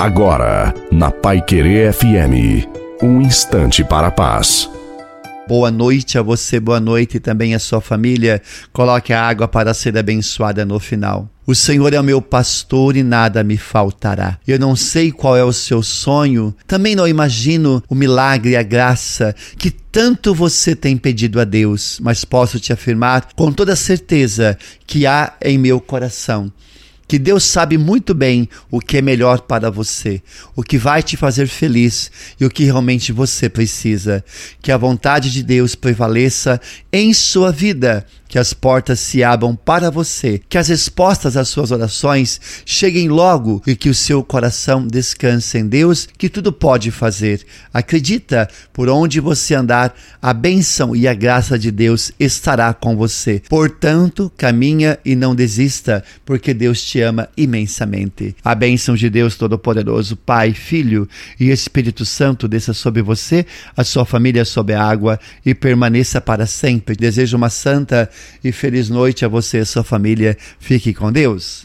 Agora, na Pai Querer FM, um instante para a paz. Boa noite a você, boa noite também a sua família. Coloque a água para ser abençoada no final. O Senhor é o meu pastor e nada me faltará. Eu não sei qual é o seu sonho, também não imagino o milagre e a graça que tanto você tem pedido a Deus, mas posso te afirmar com toda certeza que há em meu coração que Deus sabe muito bem o que é melhor para você, o que vai te fazer feliz e o que realmente você precisa. Que a vontade de Deus prevaleça em sua vida, que as portas se abram para você, que as respostas às suas orações cheguem logo e que o seu coração descanse em Deus, que tudo pode fazer. Acredita, por onde você andar, a bênção e a graça de Deus estará com você. Portanto, caminha e não desista, porque Deus te ama imensamente. A bênção de Deus Todo-Poderoso, Pai, Filho e Espírito Santo desça sobre você, a sua família sob a água e permaneça para sempre. Desejo uma santa e feliz noite a você e a sua família. Fique com Deus.